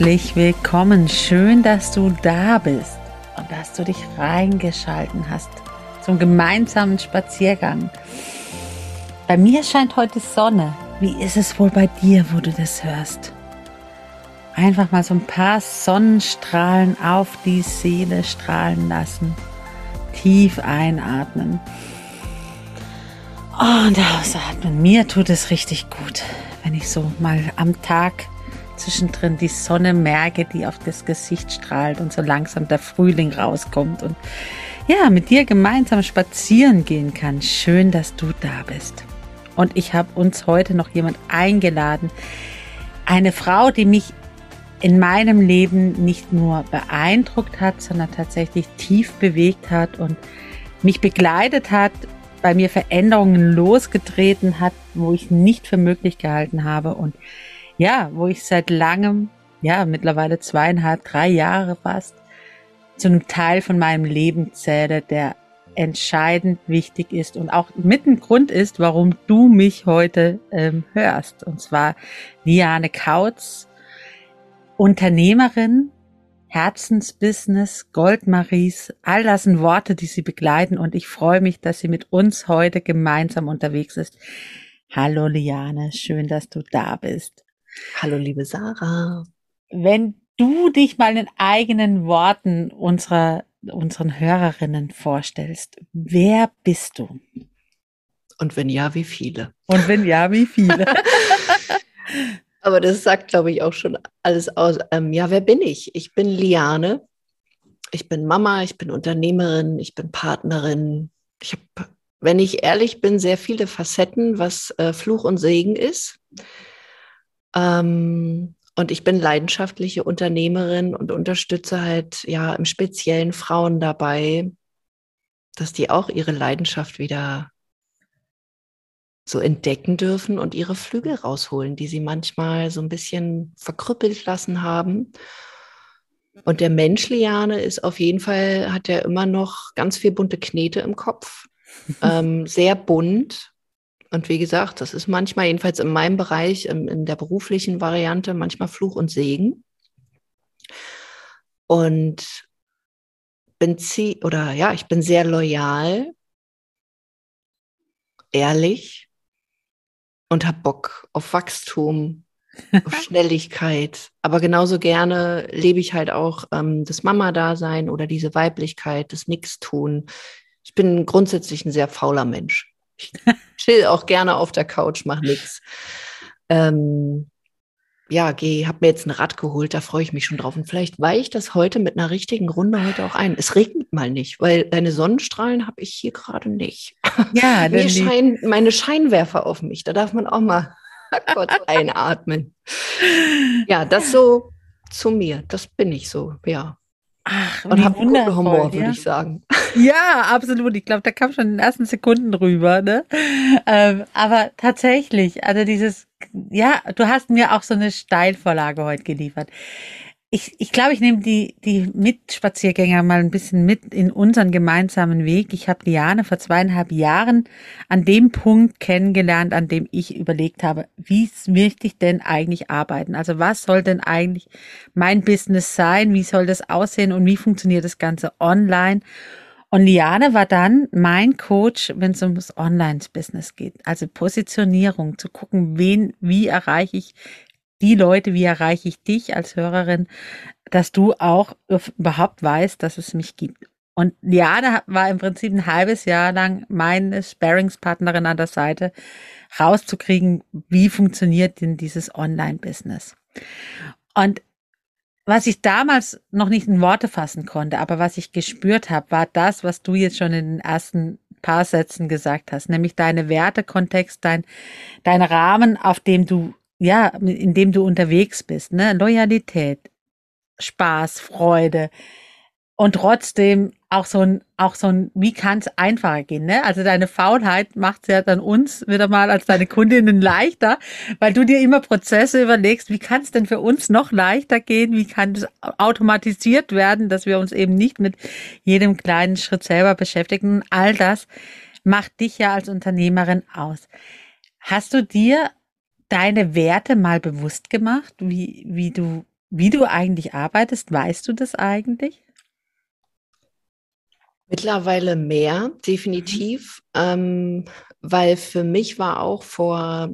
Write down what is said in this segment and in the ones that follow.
Herzlich willkommen. Schön, dass du da bist und dass du dich reingeschalten hast zum gemeinsamen Spaziergang. Bei mir scheint heute Sonne. Wie ist es wohl bei dir, wo du das hörst? Einfach mal so ein paar Sonnenstrahlen auf die Seele strahlen lassen. Tief einatmen. Und ausatmen. Mir tut es richtig gut, wenn ich so mal am Tag zwischendrin die Sonne merke, die auf das Gesicht strahlt und so langsam der Frühling rauskommt und ja, mit dir gemeinsam spazieren gehen kann. Schön, dass du da bist. Und ich habe uns heute noch jemand eingeladen. Eine Frau, die mich in meinem Leben nicht nur beeindruckt hat, sondern tatsächlich tief bewegt hat und mich begleitet hat, bei mir Veränderungen losgetreten hat, wo ich nicht für möglich gehalten habe und ja, wo ich seit langem, ja, mittlerweile zweieinhalb, drei Jahre fast, zu einem Teil von meinem Leben zähle, der entscheidend wichtig ist und auch mit ein Grund ist, warum du mich heute ähm, hörst. Und zwar Liane Kautz, Unternehmerin, Herzensbusiness, Goldmaries, all das sind Worte, die sie begleiten und ich freue mich, dass sie mit uns heute gemeinsam unterwegs ist. Hallo Liane, schön, dass du da bist. Hallo, liebe Sarah. Wenn du dich mal in eigenen Worten unserer, unseren Hörerinnen vorstellst, wer bist du? Und wenn ja, wie viele? Und wenn ja, wie viele? Aber das sagt, glaube ich, auch schon alles aus. Ähm, ja, wer bin ich? Ich bin Liane. Ich bin Mama, ich bin Unternehmerin, ich bin Partnerin. Ich habe, wenn ich ehrlich bin, sehr viele Facetten, was äh, Fluch und Segen ist. Ähm, und ich bin leidenschaftliche Unternehmerin und unterstütze halt ja im Speziellen Frauen dabei, dass die auch ihre Leidenschaft wieder so entdecken dürfen und ihre Flügel rausholen, die sie manchmal so ein bisschen verkrüppelt lassen haben. Und der Mensch, Liane, ist auf jeden Fall, hat ja immer noch ganz viel bunte Knete im Kopf. ähm, sehr bunt, und wie gesagt, das ist manchmal, jedenfalls in meinem Bereich, in, in der beruflichen Variante, manchmal Fluch und Segen. Und bin sie oder ja, ich bin sehr loyal, ehrlich und habe Bock auf Wachstum, auf Schnelligkeit. Aber genauso gerne lebe ich halt auch ähm, das Mama-Dasein oder diese Weiblichkeit, das Nix-Tun. Ich bin grundsätzlich ein sehr fauler Mensch. Ich chill auch gerne auf der Couch, mach nix. Ähm, ja, geh, hab mir jetzt ein Rad geholt, da freue ich mich schon drauf. Und vielleicht weiche das heute mit einer richtigen Runde heute auch ein. Es regnet mal nicht, weil deine Sonnenstrahlen habe ich hier gerade nicht. Ja, Mir scheinen meine Scheinwerfer auf mich. Da darf man auch mal kurz einatmen. Ja, das so zu mir. Das bin ich so, ja. Ach, und habe guten Humor, ja? würde ich sagen. Ja, absolut. Ich glaube, da kam schon in den ersten Sekunden rüber. Ne? Ähm, aber tatsächlich, also dieses, ja, du hast mir auch so eine Steilvorlage heute geliefert ich, ich glaube, ich nehme die, die Mitspaziergänger mal ein bisschen mit in unseren gemeinsamen Weg. Ich habe Liane vor zweieinhalb Jahren an dem Punkt kennengelernt, an dem ich überlegt habe, wie möchte ich denn eigentlich arbeiten? Also was soll denn eigentlich mein Business sein? Wie soll das aussehen und wie funktioniert das Ganze online? Und Liane war dann mein Coach, wenn es ums Online-Business geht. Also Positionierung, zu gucken, wen, wie erreiche ich die Leute, wie erreiche ich dich als Hörerin, dass du auch überhaupt weißt, dass es mich gibt. Und Liane war im Prinzip ein halbes Jahr lang meine Sparingspartnerin an der Seite, rauszukriegen, wie funktioniert denn dieses Online-Business. Und was ich damals noch nicht in Worte fassen konnte, aber was ich gespürt habe, war das, was du jetzt schon in den ersten paar Sätzen gesagt hast, nämlich deine Wertekontext, dein, dein Rahmen, auf dem du, ja, in dem du unterwegs bist, ne? Loyalität, Spaß, Freude, und trotzdem auch so ein, auch so ein, wie kann es einfacher gehen, ne? Also deine Faulheit macht es ja dann uns wieder mal als deine Kundinnen leichter, weil du dir immer Prozesse überlegst, wie kann es denn für uns noch leichter gehen, wie kann es automatisiert werden, dass wir uns eben nicht mit jedem kleinen Schritt selber beschäftigen. All das macht dich ja als Unternehmerin aus. Hast du dir deine Werte mal bewusst gemacht, wie, wie du, wie du eigentlich arbeitest? Weißt du das eigentlich? Mittlerweile mehr, definitiv, mhm. ähm, weil für mich war auch vor,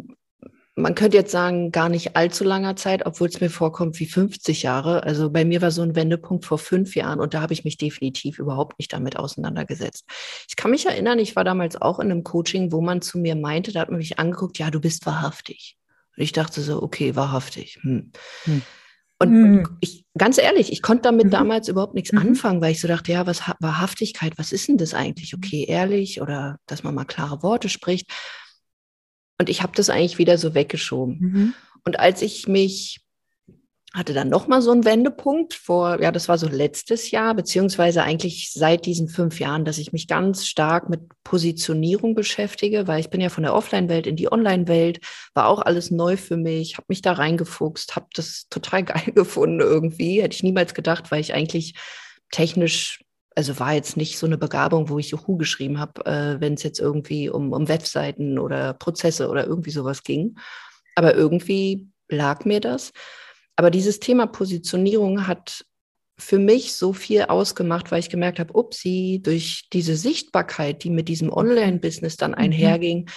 man könnte jetzt sagen, gar nicht allzu langer Zeit, obwohl es mir vorkommt wie 50 Jahre. Also bei mir war so ein Wendepunkt vor fünf Jahren und da habe ich mich definitiv überhaupt nicht damit auseinandergesetzt. Ich kann mich erinnern, ich war damals auch in einem Coaching, wo man zu mir meinte, da hat man mich angeguckt, ja, du bist wahrhaftig. Und ich dachte so, okay, wahrhaftig. Hm. Hm. Und mhm. ich, ganz ehrlich, ich konnte damit mhm. damals überhaupt nichts mhm. anfangen, weil ich so dachte, ja, was Wahrhaftigkeit, was ist denn das eigentlich? Okay, ehrlich oder dass man mal klare Worte spricht. Und ich habe das eigentlich wieder so weggeschoben. Mhm. Und als ich mich hatte dann nochmal so einen Wendepunkt vor, ja, das war so letztes Jahr, beziehungsweise eigentlich seit diesen fünf Jahren, dass ich mich ganz stark mit Positionierung beschäftige, weil ich bin ja von der Offline-Welt in die Online-Welt, war auch alles neu für mich, habe mich da reingefuchst, habe das total geil gefunden irgendwie, hätte ich niemals gedacht, weil ich eigentlich technisch also war jetzt nicht so eine Begabung, wo ich Juhu geschrieben habe, äh, wenn es jetzt irgendwie um, um Webseiten oder Prozesse oder irgendwie sowas ging. Aber irgendwie lag mir das. Aber dieses Thema Positionierung hat für mich so viel ausgemacht, weil ich gemerkt habe, upsie, durch diese Sichtbarkeit, die mit diesem Online-Business dann mhm. einherging,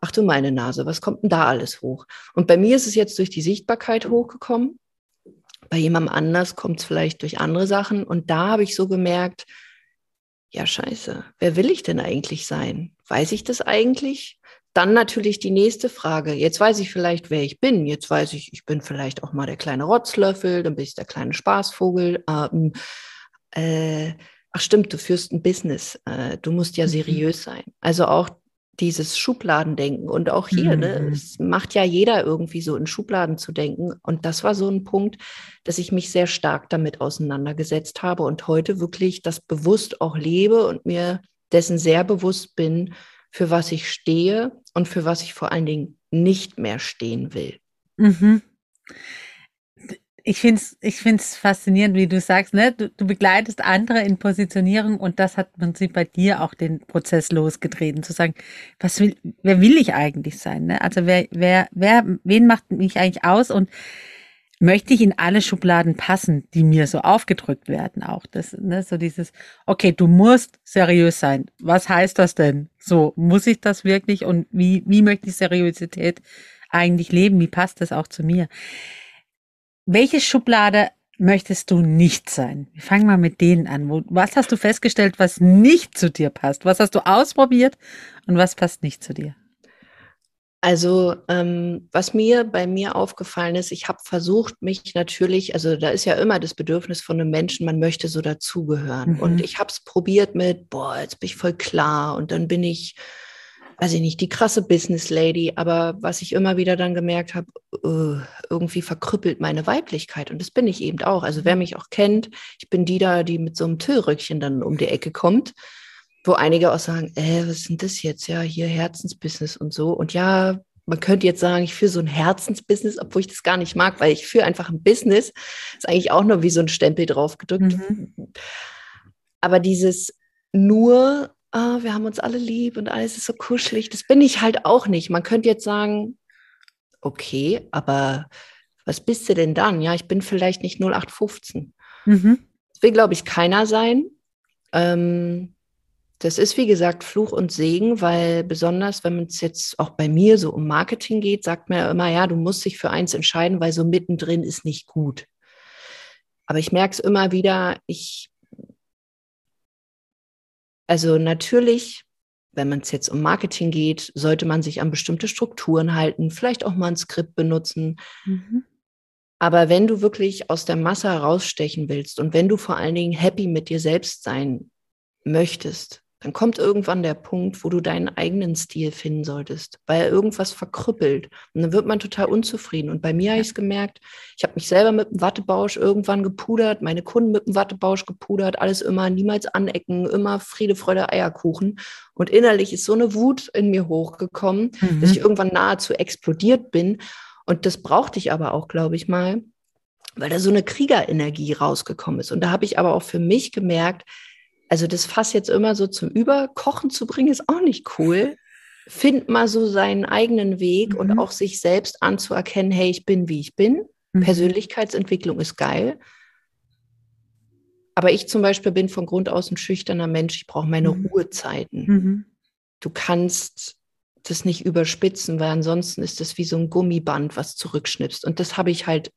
ach du meine Nase, was kommt denn da alles hoch? Und bei mir ist es jetzt durch die Sichtbarkeit hochgekommen. Bei jemandem anders kommt es vielleicht durch andere Sachen. Und da habe ich so gemerkt, ja, scheiße, wer will ich denn eigentlich sein? Weiß ich das eigentlich? Dann natürlich die nächste Frage. Jetzt weiß ich vielleicht, wer ich bin. Jetzt weiß ich, ich bin vielleicht auch mal der kleine Rotzlöffel, dann bin ich der kleine Spaßvogel. Ähm, äh, ach stimmt, du führst ein Business. Äh, du musst ja mhm. seriös sein. Also auch dieses Schubladendenken und auch hier, ne, mhm. ne, es macht ja jeder irgendwie so in Schubladen zu denken. Und das war so ein Punkt, dass ich mich sehr stark damit auseinandergesetzt habe und heute wirklich das bewusst auch lebe und mir dessen sehr bewusst bin, für was ich stehe und für was ich vor allen Dingen nicht mehr stehen will. Mhm. Ich finde es ich find's faszinierend, wie du sagst, ne? Du, du, begleitest andere in Positionierung und das hat im Prinzip bei dir auch den Prozess losgetreten, zu sagen, was will, wer will ich eigentlich sein? Ne? Also wer, wer, wer, wen macht mich eigentlich aus? Und möchte ich in alle Schubladen passen, die mir so aufgedrückt werden auch. Das, ne, so dieses, okay, du musst seriös sein. Was heißt das denn? So, muss ich das wirklich und wie, wie möchte ich Seriosität eigentlich leben? Wie passt das auch zu mir? Welche Schublade möchtest du nicht sein? Wir fangen mal mit denen an. Wo, was hast du festgestellt, was nicht zu dir passt? Was hast du ausprobiert und was passt nicht zu dir? Also ähm, was mir bei mir aufgefallen ist, ich habe versucht, mich natürlich, also da ist ja immer das Bedürfnis von einem Menschen, man möchte so dazugehören. Mhm. Und ich habe es probiert mit, boah, jetzt bin ich voll klar und dann bin ich, weiß ich nicht, die krasse Business Lady. Aber was ich immer wieder dann gemerkt habe, uh, irgendwie verkrüppelt meine Weiblichkeit. Und das bin ich eben auch. Also wer mhm. mich auch kennt, ich bin die da, die mit so einem Tüllröckchen dann um die Ecke kommt wo einige auch sagen, äh, was ist denn das jetzt? Ja, hier Herzensbusiness und so. Und ja, man könnte jetzt sagen, ich führe so ein Herzensbusiness, obwohl ich das gar nicht mag, weil ich führe einfach ein Business. Ist eigentlich auch nur wie so ein Stempel drauf gedrückt. Mhm. Aber dieses nur, ah, wir haben uns alle lieb und alles ist so kuschelig, das bin ich halt auch nicht. Man könnte jetzt sagen, okay, aber was bist du denn dann? Ja, ich bin vielleicht nicht 0815. Mhm. Das will, glaube ich, keiner sein. Ähm, Das ist, wie gesagt, Fluch und Segen, weil besonders, wenn es jetzt auch bei mir so um Marketing geht, sagt man ja immer, ja, du musst dich für eins entscheiden, weil so mittendrin ist nicht gut. Aber ich merke es immer wieder, ich, also natürlich, wenn man es jetzt um Marketing geht, sollte man sich an bestimmte Strukturen halten, vielleicht auch mal ein Skript benutzen. Mhm. Aber wenn du wirklich aus der Masse herausstechen willst und wenn du vor allen Dingen happy mit dir selbst sein möchtest, dann kommt irgendwann der Punkt, wo du deinen eigenen Stil finden solltest, weil irgendwas verkrüppelt. Und dann wird man total unzufrieden. Und bei mir habe ich es gemerkt, ich habe mich selber mit dem Wattebausch irgendwann gepudert, meine Kunden mit dem Wattebausch gepudert, alles immer, niemals anecken, immer Friede, Freude, Eierkuchen. Und innerlich ist so eine Wut in mir hochgekommen, mhm. dass ich irgendwann nahezu explodiert bin. Und das brauchte ich aber auch, glaube ich mal, weil da so eine Kriegerenergie rausgekommen ist. Und da habe ich aber auch für mich gemerkt, also das Fass jetzt immer so zum Überkochen zu bringen, ist auch nicht cool. Find mal so seinen eigenen Weg mhm. und auch sich selbst anzuerkennen, hey, ich bin, wie ich bin. Mhm. Persönlichkeitsentwicklung ist geil. Aber ich zum Beispiel bin von Grund aus ein schüchterner Mensch. Ich brauche meine mhm. Ruhezeiten. Mhm. Du kannst das nicht überspitzen, weil ansonsten ist das wie so ein Gummiband, was zurückschnipst. Und das habe ich halt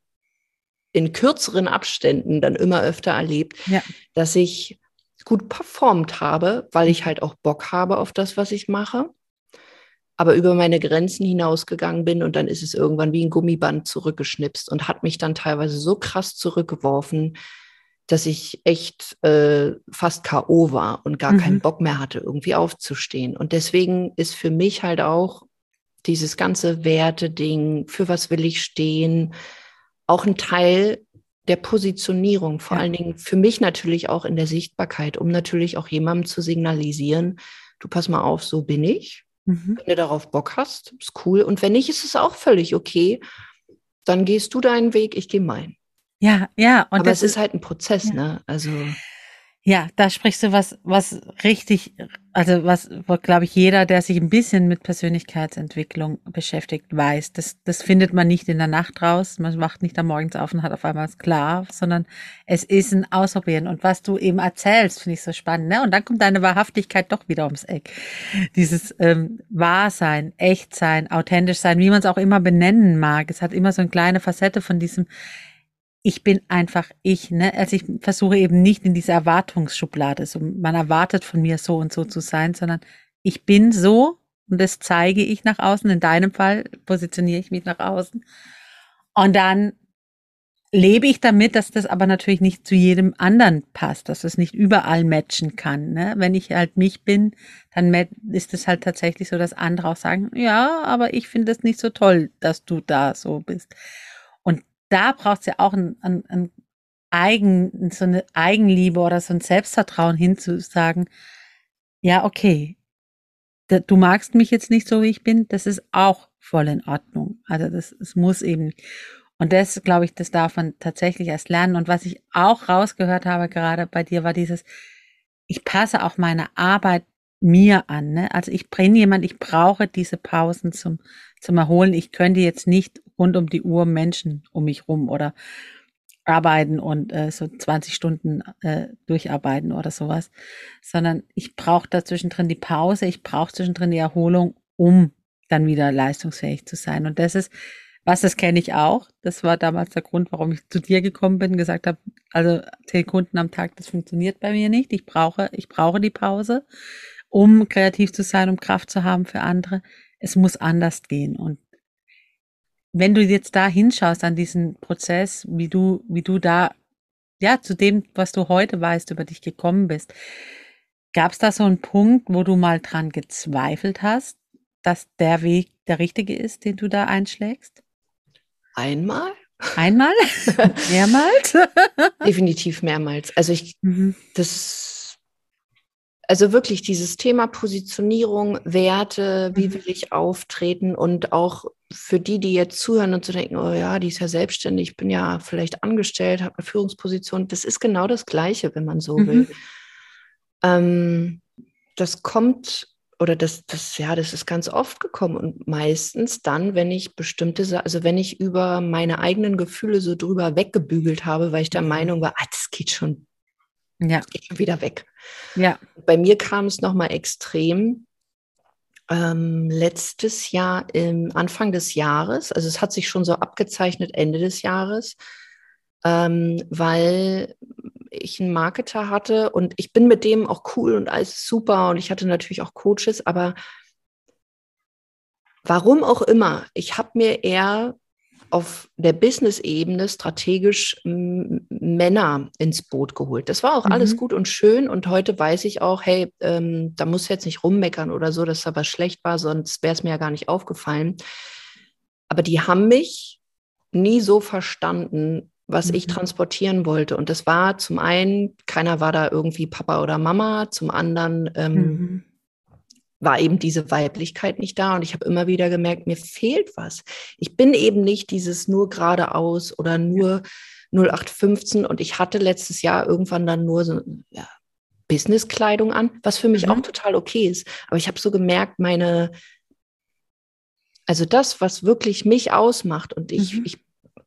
in kürzeren Abständen dann immer öfter erlebt, ja. dass ich gut performt habe, weil ich halt auch Bock habe auf das, was ich mache, aber über meine Grenzen hinausgegangen bin und dann ist es irgendwann wie ein Gummiband zurückgeschnipst und hat mich dann teilweise so krass zurückgeworfen, dass ich echt äh, fast KO war und gar mhm. keinen Bock mehr hatte, irgendwie aufzustehen. Und deswegen ist für mich halt auch dieses ganze Werte-Ding, für was will ich stehen, auch ein Teil der Positionierung, vor ja. allen Dingen für mich natürlich auch in der Sichtbarkeit, um natürlich auch jemandem zu signalisieren, du pass mal auf, so bin ich. Mhm. Wenn du darauf Bock hast, ist cool. Und wenn nicht, ist es auch völlig okay. Dann gehst du deinen Weg, ich gehe meinen. Ja, ja. Und Aber es ist halt ein Prozess, ja. ne? Also. Ja, da sprichst du was, was richtig, also was, glaube ich, jeder, der sich ein bisschen mit Persönlichkeitsentwicklung beschäftigt, weiß. Das, das findet man nicht in der Nacht raus. Man wacht nicht am Morgens auf und hat auf einmal klar, sondern es ist ein Ausprobieren. Und was du eben erzählst, finde ich so spannend. Ne? Und dann kommt deine Wahrhaftigkeit doch wieder ums Eck. Dieses ähm, Wahrsein, Echtsein, authentisch sein, wie man es auch immer benennen mag. Es hat immer so eine kleine Facette von diesem ich bin einfach ich, ne? Also ich versuche eben nicht in diese Erwartungsschublade, so man erwartet von mir so und so zu sein, sondern ich bin so und das zeige ich nach außen. In deinem Fall positioniere ich mich nach außen. Und dann lebe ich damit, dass das aber natürlich nicht zu jedem anderen passt, dass es nicht überall matchen kann. Ne? Wenn ich halt mich bin, dann ist es halt tatsächlich so, dass andere auch sagen, ja, aber ich finde es nicht so toll, dass du da so bist da braucht es ja auch ein, ein, ein Eigen, so eine Eigenliebe oder so ein Selbstvertrauen hinzusagen, ja, okay, du magst mich jetzt nicht so, wie ich bin, das ist auch voll in Ordnung. Also das, es muss eben. Und das, glaube ich, das darf man tatsächlich erst lernen. Und was ich auch rausgehört habe gerade bei dir, war dieses, ich passe auch meine Arbeit mir an. Ne? Also ich bin jemand, ich brauche diese Pausen zum, zum Erholen. Ich könnte jetzt nicht rund um die Uhr Menschen um mich rum oder arbeiten und äh, so 20 Stunden äh, durcharbeiten oder sowas, sondern ich brauche da zwischendrin die Pause, ich brauche zwischendrin die Erholung, um dann wieder leistungsfähig zu sein. Und das ist, was das kenne ich auch. Das war damals der Grund, warum ich zu dir gekommen bin, gesagt habe, also zehn Kunden am Tag, das funktioniert bei mir nicht. Ich brauche, ich brauche die Pause, um kreativ zu sein, um Kraft zu haben für andere. Es muss anders gehen. Und wenn du jetzt da hinschaust an diesen Prozess, wie du, wie du da, ja, zu dem, was du heute weißt, über dich gekommen bist, gab es da so einen Punkt, wo du mal dran gezweifelt hast, dass der Weg der richtige ist, den du da einschlägst? Einmal? Einmal? mehrmals? Definitiv mehrmals. Also ich, mhm. das also wirklich dieses Thema Positionierung, Werte, wie mhm. will ich auftreten und auch für die, die jetzt zuhören und zu denken, oh ja, die ist ja selbstständig, ich bin ja vielleicht angestellt, habe eine Führungsposition, das ist genau das Gleiche, wenn man so mhm. will. Ähm, das kommt oder das, das, ja, das ist ganz oft gekommen und meistens dann, wenn ich bestimmte, also wenn ich über meine eigenen Gefühle so drüber weggebügelt habe, weil ich der mhm. Meinung war, ah, das geht schon Ja. Wieder weg. Ja. Bei mir kam es nochmal extrem. Ähm, letztes Jahr, im Anfang des Jahres, also es hat sich schon so abgezeichnet Ende des Jahres, ähm, weil ich einen Marketer hatte und ich bin mit dem auch cool und alles super und ich hatte natürlich auch Coaches, aber warum auch immer, ich habe mir eher auf der Business-Ebene strategisch Männer ins Boot geholt. Das war auch mhm. alles gut und schön und heute weiß ich auch, hey, ähm, da muss jetzt nicht rummeckern oder so, dass da was schlecht war, sonst wäre es mir ja gar nicht aufgefallen. Aber die haben mich nie so verstanden, was mhm. ich transportieren wollte. Und das war zum einen, keiner war da irgendwie Papa oder Mama, zum anderen ähm, mhm. War eben diese Weiblichkeit nicht da. Und ich habe immer wieder gemerkt, mir fehlt was. Ich bin eben nicht dieses nur geradeaus oder nur 0815. Und ich hatte letztes Jahr irgendwann dann nur so ja, Businesskleidung an, was für mich mhm. auch total okay ist. Aber ich habe so gemerkt, meine, also das, was wirklich mich ausmacht und ich, mhm. ich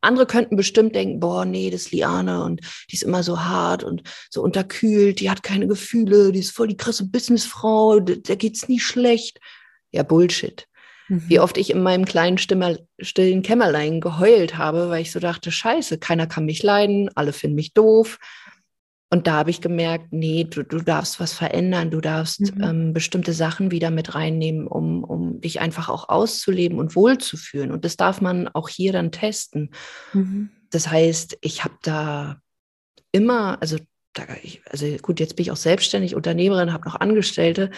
andere könnten bestimmt denken, boah, nee, das ist Liane und die ist immer so hart und so unterkühlt, die hat keine Gefühle, die ist voll die krasse Businessfrau, der geht's nie schlecht. Ja, Bullshit. Mhm. Wie oft ich in meinem kleinen Stimmer, stillen Kämmerlein geheult habe, weil ich so dachte, scheiße, keiner kann mich leiden, alle finden mich doof. Und da habe ich gemerkt, nee, du, du darfst was verändern, du darfst mhm. ähm, bestimmte Sachen wieder mit reinnehmen, um, um dich einfach auch auszuleben und wohlzufühlen. Und das darf man auch hier dann testen. Mhm. Das heißt, ich habe da immer, also, da, ich, also gut, jetzt bin ich auch selbstständig, Unternehmerin, habe noch Angestellte.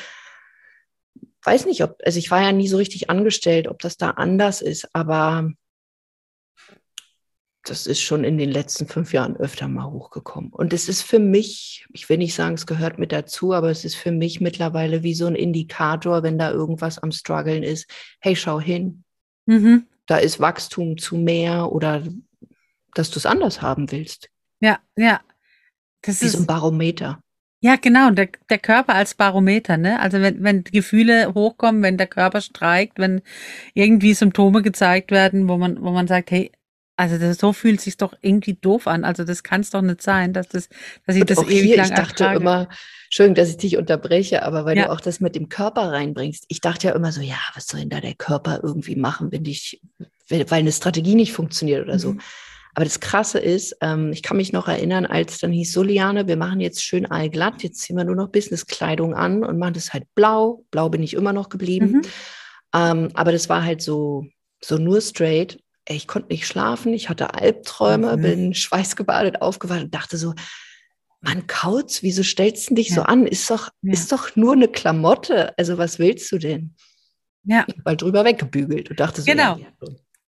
Weiß nicht, ob, also ich war ja nie so richtig angestellt, ob das da anders ist, aber das ist schon in den letzten fünf Jahren öfter mal hochgekommen. Und es ist für mich, ich will nicht sagen, es gehört mit dazu, aber es ist für mich mittlerweile wie so ein Indikator, wenn da irgendwas am Struggeln ist. Hey, schau hin. Mhm. Da ist Wachstum zu mehr oder dass du es anders haben willst. Ja, ja. Das wie ist so ein Barometer. Ja, genau, der, der Körper als Barometer, ne? Also wenn, wenn Gefühle hochkommen, wenn der Körper streikt, wenn irgendwie Symptome gezeigt werden, wo man, wo man sagt, hey, also das, so fühlt sich doch irgendwie doof an. Also das kann es doch nicht sein, dass das, dass ich Und das auch ewig hier, lang Ich dachte ertrage. immer, schön, dass ich dich unterbreche, aber weil ja. du auch das mit dem Körper reinbringst. Ich dachte ja immer so, ja, was soll denn da der Körper irgendwie machen, wenn dich, weil eine Strategie nicht funktioniert oder so. Mhm. Aber das Krasse ist, ähm, ich kann mich noch erinnern, als dann hieß so, Liane, wir machen jetzt schön allglatt, jetzt ziehen wir nur noch Businesskleidung an und machen das halt blau. Blau bin ich immer noch geblieben. Mhm. Ähm, aber das war halt so, so nur straight ich konnte nicht schlafen, ich hatte Albträume, mhm. bin schweißgebadet aufgewacht und dachte so, Mann, Kauz, wieso stellst du dich ja. so an? Ist doch, ja. ist doch nur eine Klamotte. Also was willst du denn? Ja. Ich war drüber weggebügelt und dachte so, genau. Ja,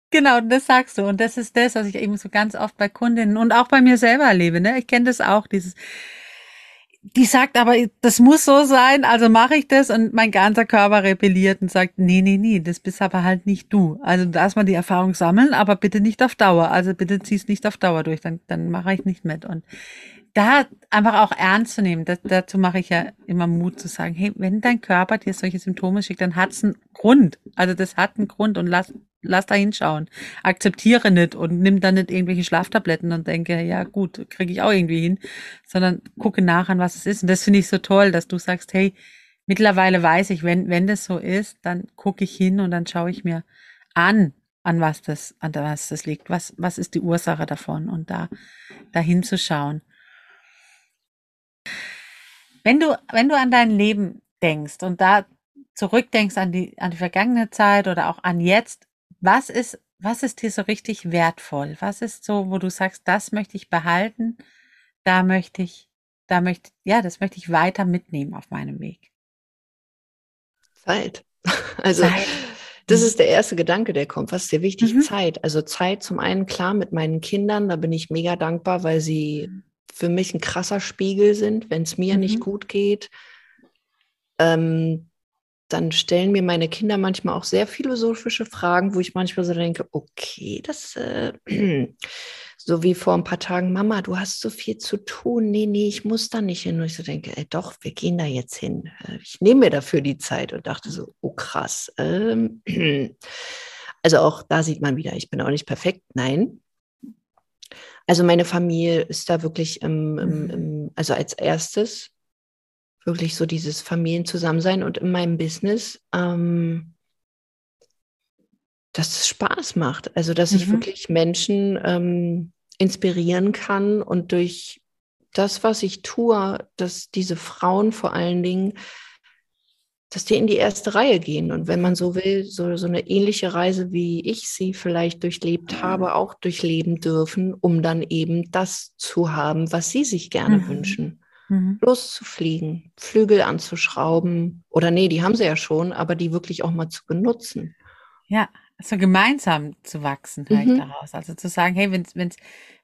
Genau, das sagst du. Und das ist das, was ich eben so ganz oft bei Kundinnen und auch bei mir selber erlebe. Ne? Ich kenne das auch, dieses, die sagt aber, das muss so sein, also mache ich das und mein ganzer Körper rebelliert und sagt, nee, nee, nee, das bist aber halt nicht du. Also da erstmal die Erfahrung sammeln, aber bitte nicht auf Dauer. Also bitte zieh's nicht auf Dauer durch, dann, dann mache ich nicht mit. Und da einfach auch ernst zu nehmen, das, dazu mache ich ja immer Mut zu sagen, hey, wenn dein Körper dir solche Symptome schickt, dann hat's einen Grund. Also das hat einen Grund und lass, lass da hinschauen. Akzeptiere nicht und nimm dann nicht irgendwelche Schlaftabletten und denke, ja gut, kriege ich auch irgendwie hin, sondern gucke nach an, was es ist. Und das finde ich so toll, dass du sagst, hey, mittlerweile weiß ich, wenn, wenn das so ist, dann gucke ich hin und dann schaue ich mir an, an was das, an was das liegt. Was, was ist die Ursache davon? Und da, da hinzuschauen. Wenn du, wenn du an dein Leben denkst und da zurückdenkst an die, an die vergangene Zeit oder auch an jetzt, was ist, was ist dir so richtig wertvoll? Was ist so, wo du sagst, das möchte ich behalten, da möchte ich, da möchte, ja, das möchte ich weiter mitnehmen auf meinem Weg? Zeit. Also, Zeit. das mhm. ist der erste Gedanke, der kommt. Was ist dir wichtig? Mhm. Zeit. Also Zeit zum einen klar mit meinen Kindern, da bin ich mega dankbar, weil sie für mich ein krasser Spiegel sind, wenn es mir mhm. nicht gut geht. Ähm, dann stellen mir meine Kinder manchmal auch sehr philosophische Fragen, wo ich manchmal so denke, okay, das äh, so wie vor ein paar Tagen, Mama, du hast so viel zu tun. Nee, nee, ich muss da nicht hin. Und ich so denke, ey, doch, wir gehen da jetzt hin. Äh, ich nehme mir dafür die Zeit und dachte so, oh krass. Ähm, also auch da sieht man wieder, ich bin auch nicht perfekt. Nein. Also meine Familie ist da wirklich im, im, mhm. im, also als erstes wirklich so dieses Familienzusammensein und in meinem Business, ähm, dass es Spaß macht. Also dass mhm. ich wirklich Menschen ähm, inspirieren kann und durch das, was ich tue, dass diese Frauen vor allen Dingen dass die in die erste Reihe gehen. Und wenn man so will, so, so eine ähnliche Reise, wie ich sie vielleicht durchlebt habe, auch durchleben dürfen, um dann eben das zu haben, was sie sich gerne mhm. wünschen. Mhm. Loszufliegen, Flügel anzuschrauben. Oder nee, die haben sie ja schon, aber die wirklich auch mal zu benutzen. Ja, also gemeinsam zu wachsen halt mhm. daraus. Also zu sagen, hey, wenn, wenn,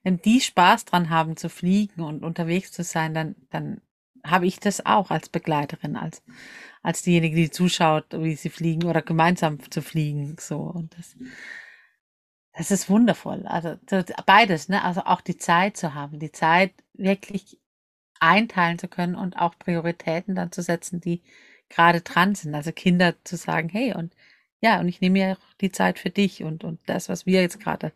wenn die Spaß dran haben zu fliegen und unterwegs zu sein, dann, dann habe ich das auch als Begleiterin, als, als diejenige, die zuschaut, wie sie fliegen oder gemeinsam zu fliegen. So und das, das ist wundervoll. Also beides, ne? Also auch die Zeit zu haben, die Zeit wirklich einteilen zu können und auch Prioritäten dann zu setzen, die gerade dran sind. Also Kinder zu sagen, hey, und ja, und ich nehme ja auch die Zeit für dich und, und das, was wir jetzt gerade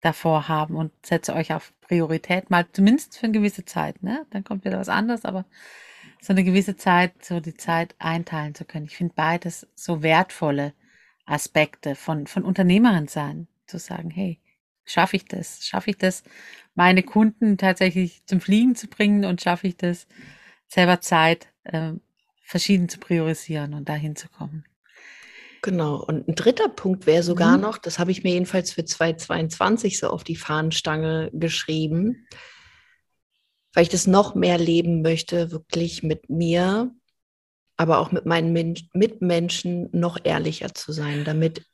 davor haben und setze euch auf Priorität, mal zumindest für eine gewisse Zeit, ne? Dann kommt wieder was anderes, aber so eine gewisse Zeit, so die Zeit einteilen zu können. Ich finde beides so wertvolle Aspekte von, von Unternehmerin sein, zu sagen, hey, schaffe ich das? Schaffe ich das, meine Kunden tatsächlich zum Fliegen zu bringen und schaffe ich das, selber Zeit äh, verschieden zu priorisieren und dahin zu kommen? Genau. Und ein dritter Punkt wäre sogar mhm. noch, das habe ich mir jedenfalls für 2022 so auf die Fahnenstange geschrieben, weil ich das noch mehr leben möchte, wirklich mit mir, aber auch mit meinen Min Mitmenschen noch ehrlicher zu sein, damit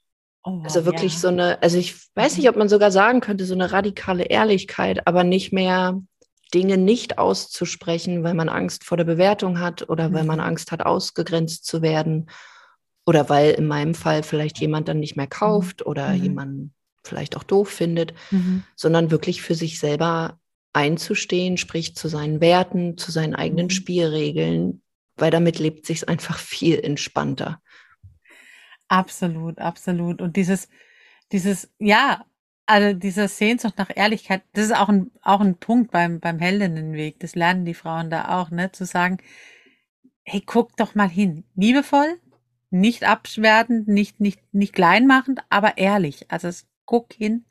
oh, also wirklich ja. so eine, also ich weiß mhm. nicht, ob man sogar sagen könnte, so eine radikale Ehrlichkeit, aber nicht mehr Dinge nicht auszusprechen, weil man Angst vor der Bewertung hat oder mhm. weil man mhm. Angst hat, ausgegrenzt zu werden oder weil in meinem Fall vielleicht jemand dann nicht mehr kauft mhm. oder mhm. jemand vielleicht auch doof findet, mhm. sondern wirklich für sich selber einzustehen, sprich zu seinen Werten, zu seinen eigenen mhm. Spielregeln, weil damit lebt sich einfach viel entspannter. Absolut, absolut. Und dieses, dieses, ja, also diese Sehnsucht nach Ehrlichkeit, das ist auch ein, auch ein Punkt beim, beim Heldinnenweg. Das lernen die Frauen da auch, ne? Zu sagen, hey, guck doch mal hin. Liebevoll, nicht abwertend, nicht, nicht, nicht kleinmachend, aber ehrlich. Also guck hin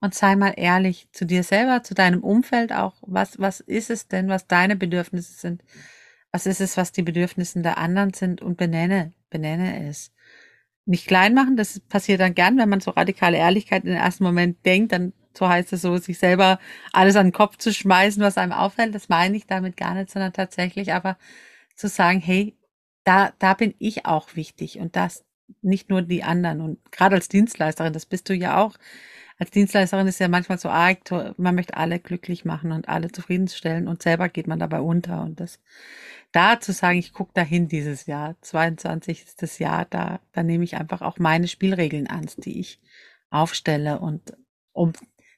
und sei mal ehrlich zu dir selber, zu deinem Umfeld auch. Was, was ist es denn, was deine Bedürfnisse sind? Was ist es, was die Bedürfnisse der anderen sind? Und benenne, benenne es. Nicht klein machen, das passiert dann gern, wenn man so radikale Ehrlichkeit in den ersten Moment denkt, dann so heißt es so, sich selber alles an den Kopf zu schmeißen, was einem auffällt. Das meine ich damit gar nicht, sondern tatsächlich aber zu sagen, hey, da, da bin ich auch wichtig und das nicht nur die anderen. Und gerade als Dienstleisterin, das bist du ja auch. Als Dienstleisterin ist ja manchmal so arg, man möchte alle glücklich machen und alle zufriedenstellen und selber geht man dabei unter. Und das da zu sagen, ich gucke dahin dieses Jahr, 22 ist das Jahr, da, da nehme ich einfach auch meine Spielregeln an, die ich aufstelle und um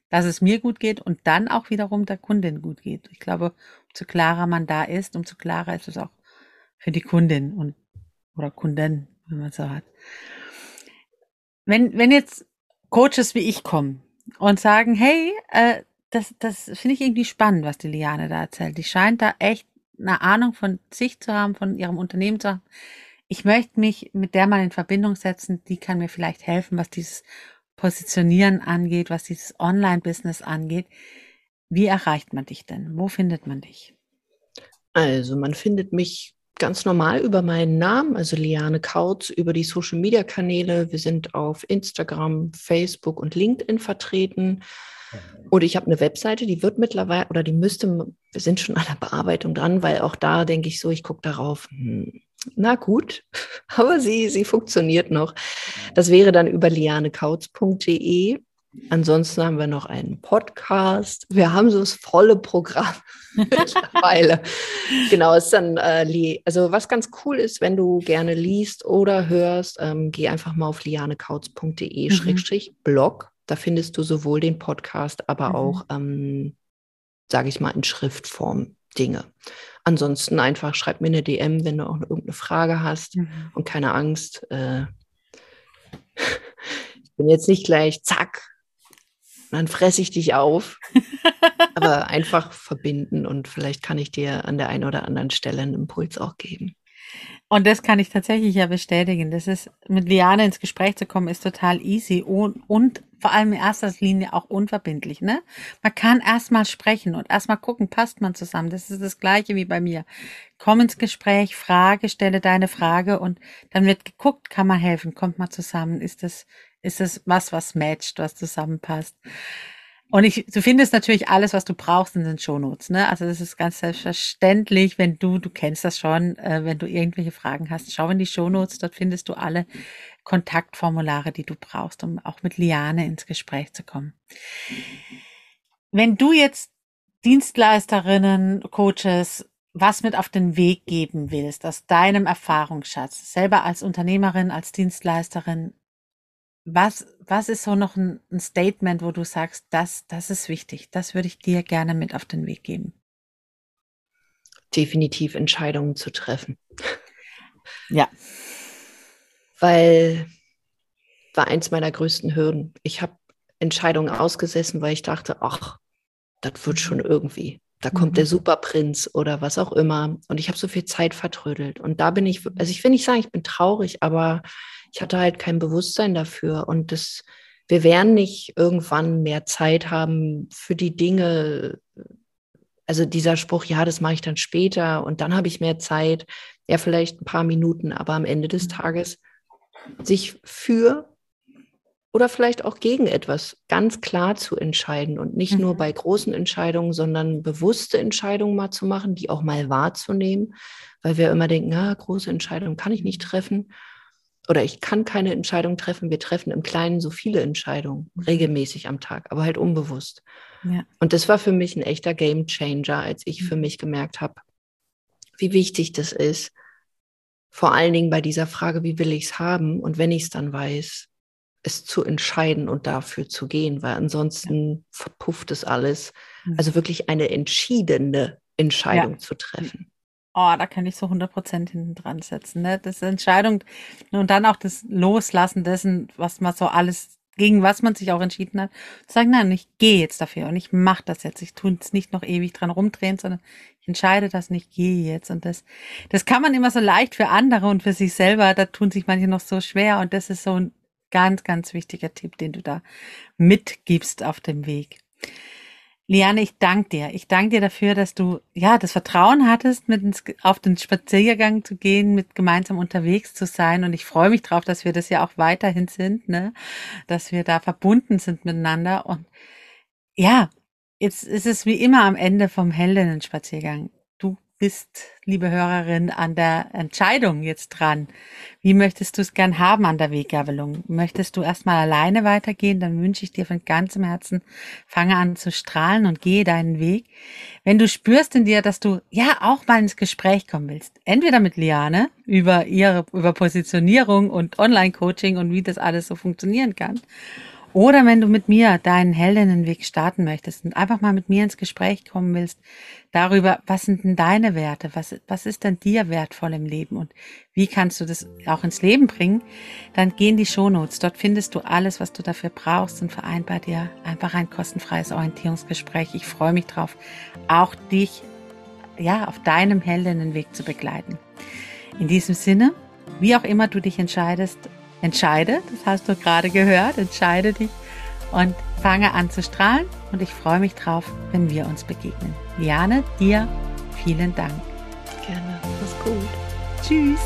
dass es mir gut geht und dann auch wiederum der Kundin gut geht. Ich glaube, umso klarer man da ist, umso klarer ist es auch für die Kundin und oder Kunden, wenn man so hat. Wenn, wenn jetzt Coaches wie ich kommen und sagen, hey, äh, das, das finde ich irgendwie spannend, was die Liane da erzählt. Die scheint da echt eine Ahnung von sich zu haben, von ihrem Unternehmen zu haben. Ich möchte mich mit der mal in Verbindung setzen, die kann mir vielleicht helfen, was dieses Positionieren angeht, was dieses Online-Business angeht. Wie erreicht man dich denn? Wo findet man dich? Also man findet mich ganz normal über meinen Namen, also Liane Kautz, über die Social Media Kanäle. Wir sind auf Instagram, Facebook und LinkedIn vertreten. Und ich habe eine Webseite, die wird mittlerweile oder die müsste, wir sind schon an der Bearbeitung dran, weil auch da denke ich so, ich gucke darauf, hm, na gut, aber sie, sie funktioniert noch. Das wäre dann über lianekautz.de. Ansonsten haben wir noch einen Podcast. Wir haben so das volle Programm mittlerweile. genau, ist dann, äh, also was ganz cool ist, wenn du gerne liest oder hörst, ähm, geh einfach mal auf lianekautz.de-blog. Mhm. Da findest du sowohl den Podcast, aber mhm. auch, ähm, sage ich mal, in Schriftform Dinge. Ansonsten einfach schreib mir eine DM, wenn du auch irgendeine Frage hast mhm. und keine Angst. Äh, ich bin jetzt nicht gleich, zack, dann fresse ich dich auf. Aber einfach verbinden und vielleicht kann ich dir an der einen oder anderen Stelle einen Impuls auch geben. Und das kann ich tatsächlich ja bestätigen. Das ist, mit Liane ins Gespräch zu kommen, ist total easy und, und vor allem in erster Linie auch unverbindlich, ne? Man kann erstmal sprechen und erstmal gucken, passt man zusammen. Das ist das Gleiche wie bei mir. Komm ins Gespräch, Frage, stelle deine Frage und dann wird geguckt, kann man helfen, kommt man zusammen, ist das, ist das was, was matcht, was zusammenpasst. Und ich, du findest natürlich alles, was du brauchst in den Shownotes, ne? Also das ist ganz selbstverständlich, wenn du, du kennst das schon, äh, wenn du irgendwelche Fragen hast, schau in die Shownotes, dort findest du alle Kontaktformulare, die du brauchst, um auch mit Liane ins Gespräch zu kommen. Wenn du jetzt Dienstleisterinnen, Coaches, was mit auf den Weg geben willst, aus deinem Erfahrungsschatz, selber als Unternehmerin, als Dienstleisterin, was, was ist so noch ein, ein, Statement, wo du sagst, das, das ist wichtig, das würde ich dir gerne mit auf den Weg geben? Definitiv Entscheidungen zu treffen. Ja. Weil war eins meiner größten Hürden. Ich habe Entscheidungen ausgesessen, weil ich dachte, ach, das wird schon irgendwie. Da kommt mhm. der Superprinz oder was auch immer. Und ich habe so viel Zeit vertrödelt. Und da bin ich, also ich will nicht sagen, ich bin traurig, aber ich hatte halt kein Bewusstsein dafür. Und das, wir werden nicht irgendwann mehr Zeit haben für die Dinge. Also dieser Spruch, ja, das mache ich dann später und dann habe ich mehr Zeit. Ja, vielleicht ein paar Minuten, aber am Ende des mhm. Tages sich für oder vielleicht auch gegen etwas ganz klar zu entscheiden und nicht mhm. nur bei großen Entscheidungen, sondern bewusste Entscheidungen mal zu machen, die auch mal wahrzunehmen, weil wir immer denken, ja, große Entscheidungen kann ich nicht treffen oder ich kann keine Entscheidung treffen. Wir treffen im Kleinen so viele Entscheidungen, mhm. regelmäßig am Tag, aber halt unbewusst. Ja. Und das war für mich ein echter Game Changer, als ich für mhm. mich gemerkt habe, wie wichtig das ist. Vor allen Dingen bei dieser Frage, wie will ich es haben? Und wenn ich es dann weiß, es zu entscheiden und dafür zu gehen, weil ansonsten ja. verpufft es alles. Mhm. Also wirklich eine entschiedene Entscheidung ja. zu treffen oh, da kann ich so 100 Prozent hinten dran setzen. Ne? Das ist Entscheidung und dann auch das Loslassen dessen, was man so alles, gegen was man sich auch entschieden hat. Zu sagen, nein, ich gehe jetzt dafür und ich mache das jetzt. Ich tue es nicht noch ewig dran rumdrehen, sondern ich entscheide das und ich gehe jetzt. Und das, das kann man immer so leicht für andere und für sich selber. Da tun sich manche noch so schwer und das ist so ein ganz, ganz wichtiger Tipp, den du da mitgibst auf dem Weg. Liane, ich danke dir. Ich danke dir dafür, dass du ja das Vertrauen hattest, mit ins, auf den Spaziergang zu gehen, mit gemeinsam unterwegs zu sein. Und ich freue mich drauf, dass wir das ja auch weiterhin sind, ne? Dass wir da verbunden sind miteinander. Und ja, jetzt ist es wie immer am Ende vom Heldinnen-Spaziergang bist, liebe Hörerin, an der Entscheidung jetzt dran. Wie möchtest du es gern haben an der Weggabelung? Möchtest du erstmal alleine weitergehen? Dann wünsche ich dir von ganzem Herzen, fange an zu strahlen und gehe deinen Weg. Wenn du spürst in dir, dass du ja auch mal ins Gespräch kommen willst, entweder mit Liane über ihre, über Positionierung und Online-Coaching und wie das alles so funktionieren kann oder wenn du mit mir deinen Heldinnenweg starten möchtest und einfach mal mit mir ins Gespräch kommen willst, darüber, was sind denn deine Werte, was, was ist denn dir wertvoll im Leben und wie kannst du das auch ins Leben bringen, dann geh in die Shownotes. Dort findest du alles, was du dafür brauchst und vereinbar dir einfach ein kostenfreies Orientierungsgespräch. Ich freue mich drauf, auch dich, ja, auf deinem Heldinnenweg zu begleiten. In diesem Sinne, wie auch immer du dich entscheidest, Entscheide, das hast du gerade gehört, entscheide dich und fange an zu strahlen und ich freue mich drauf, wenn wir uns begegnen. Liane, dir vielen Dank. Gerne, mach's gut. Tschüss.